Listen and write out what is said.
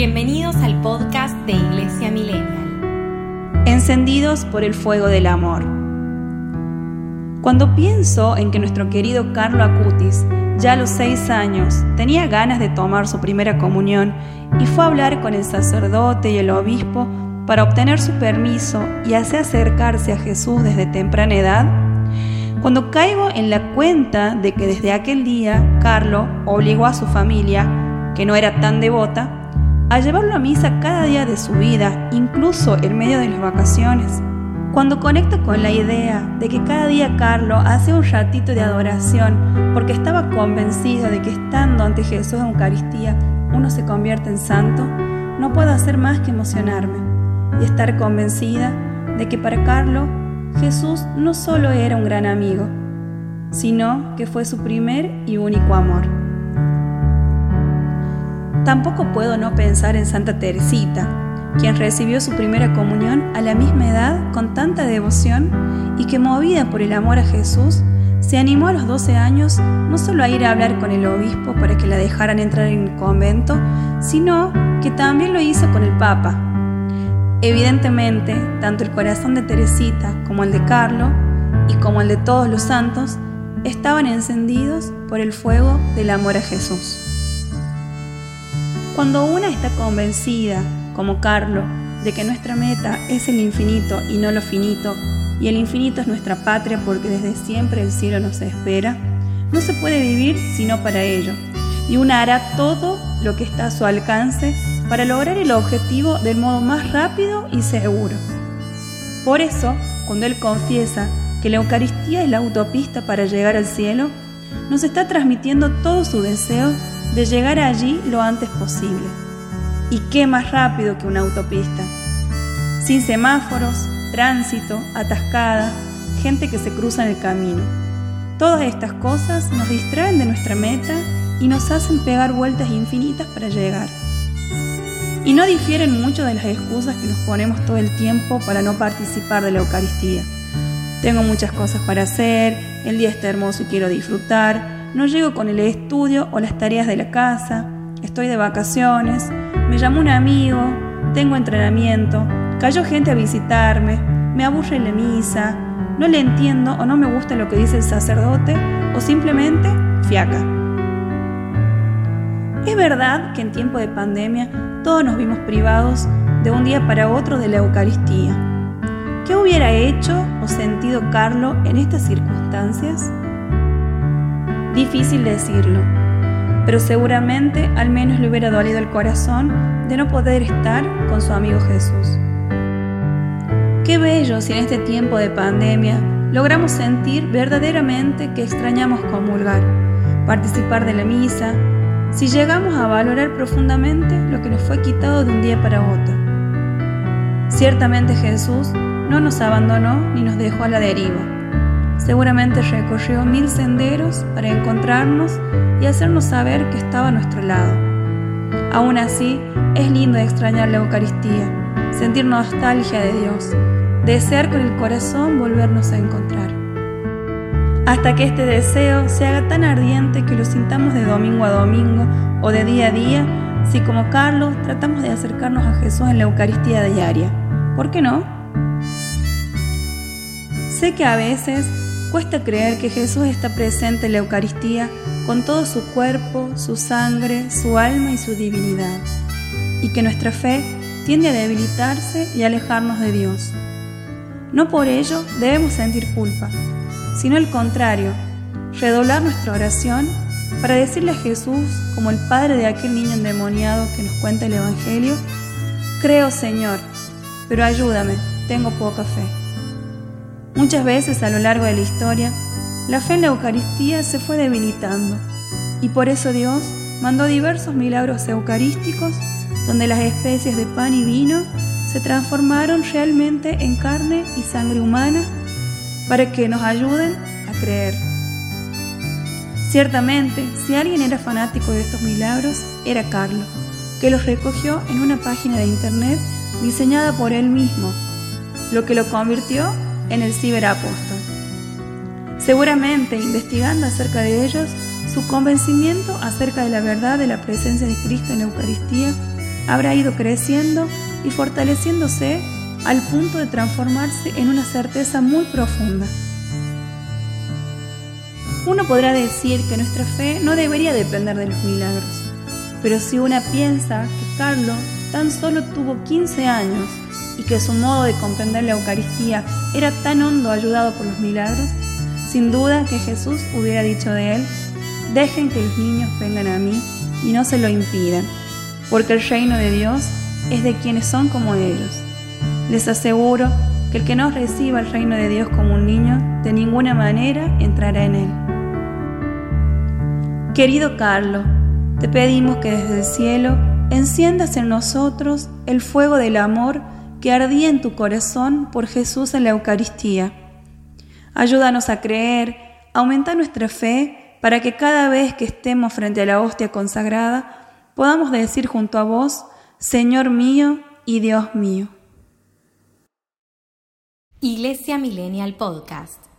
Bienvenidos al podcast de Iglesia Millennial. Encendidos por el fuego del amor. Cuando pienso en que nuestro querido Carlo Acutis, ya a los seis años, tenía ganas de tomar su primera comunión y fue a hablar con el sacerdote y el obispo para obtener su permiso y así acercarse a Jesús desde temprana edad, cuando caigo en la cuenta de que desde aquel día Carlo obligó a su familia, que no era tan devota, a llevarlo a misa cada día de su vida, incluso en medio de las vacaciones. Cuando conecto con la idea de que cada día Carlo hace un ratito de adoración porque estaba convencido de que estando ante Jesús en Eucaristía uno se convierte en santo, no puedo hacer más que emocionarme y estar convencida de que para Carlo Jesús no solo era un gran amigo, sino que fue su primer y único amor. Tampoco puedo no pensar en Santa Teresita, quien recibió su primera comunión a la misma edad con tanta devoción y que movida por el amor a Jesús, se animó a los 12 años no solo a ir a hablar con el obispo para que la dejaran entrar en el convento, sino que también lo hizo con el Papa. Evidentemente, tanto el corazón de Teresita como el de Carlo, y como el de todos los santos, estaban encendidos por el fuego del amor a Jesús. Cuando una está convencida, como Carlo, de que nuestra meta es el infinito y no lo finito, y el infinito es nuestra patria porque desde siempre el cielo nos espera, no se puede vivir sino para ello, y una hará todo lo que está a su alcance para lograr el objetivo del modo más rápido y seguro. Por eso, cuando Él confiesa que la Eucaristía es la autopista para llegar al cielo, nos está transmitiendo todo su deseo de llegar allí lo antes posible. ¿Y qué más rápido que una autopista? Sin semáforos, tránsito, atascada, gente que se cruza en el camino. Todas estas cosas nos distraen de nuestra meta y nos hacen pegar vueltas infinitas para llegar. Y no difieren mucho de las excusas que nos ponemos todo el tiempo para no participar de la Eucaristía. Tengo muchas cosas para hacer, el día está hermoso y quiero disfrutar, no llego con el estudio o las tareas de la casa, estoy de vacaciones, me llamó un amigo, tengo entrenamiento, cayó gente a visitarme, me aburre la misa, no le entiendo o no me gusta lo que dice el sacerdote o simplemente fiaca. Es verdad que en tiempo de pandemia todos nos vimos privados de un día para otro de la Eucaristía. ¿Qué hubiera hecho o sentido Carlo en estas circunstancias? Difícil decirlo, pero seguramente al menos le hubiera dolido el corazón de no poder estar con su amigo Jesús. Qué bello si en este tiempo de pandemia logramos sentir verdaderamente que extrañamos comulgar, participar de la misa, si llegamos a valorar profundamente lo que nos fue quitado de un día para otro. Ciertamente Jesús no nos abandonó ni nos dejó a la deriva Seguramente recorrió mil senderos para encontrarnos y hacernos saber que estaba a nuestro lado. Aún así, es lindo extrañar la Eucaristía, sentir nostalgia de Dios, desear con el corazón volvernos a encontrar. Hasta que este deseo se haga tan ardiente que lo sintamos de domingo a domingo o de día a día, si como Carlos tratamos de acercarnos a Jesús en la Eucaristía diaria. ¿Por qué no? Sé que a veces Cuesta creer que Jesús está presente en la Eucaristía con todo su cuerpo, su sangre, su alma y su divinidad, y que nuestra fe tiende a debilitarse y alejarnos de Dios. No por ello debemos sentir culpa, sino al contrario, redoblar nuestra oración para decirle a Jesús, como el padre de aquel niño endemoniado que nos cuenta el Evangelio, Creo Señor, pero ayúdame, tengo poca fe. Muchas veces a lo largo de la historia, la fe en la Eucaristía se fue debilitando y por eso Dios mandó diversos milagros eucarísticos donde las especies de pan y vino se transformaron realmente en carne y sangre humana para que nos ayuden a creer. Ciertamente, si alguien era fanático de estos milagros, era Carlos, que los recogió en una página de internet diseñada por él mismo, lo que lo convirtió en el ciberapóstol. Seguramente, investigando acerca de ellos, su convencimiento acerca de la verdad de la presencia de Cristo en la Eucaristía habrá ido creciendo y fortaleciéndose al punto de transformarse en una certeza muy profunda. Uno podrá decir que nuestra fe no debería depender de los milagros, pero si una piensa que Carlos tan solo tuvo 15 años y que su modo de comprender la Eucaristía era tan hondo ayudado por los milagros, sin duda que Jesús hubiera dicho de él, dejen que los niños vengan a mí y no se lo impidan, porque el reino de Dios es de quienes son como ellos. Les aseguro que el que no reciba el reino de Dios como un niño, de ninguna manera entrará en él. Querido Carlos, te pedimos que desde el cielo enciendas en nosotros el fuego del amor que ardía en tu corazón por Jesús en la Eucaristía. Ayúdanos a creer, aumenta nuestra fe para que cada vez que estemos frente a la hostia consagrada podamos decir junto a vos, Señor mío y Dios mío. Iglesia Millennial Podcast.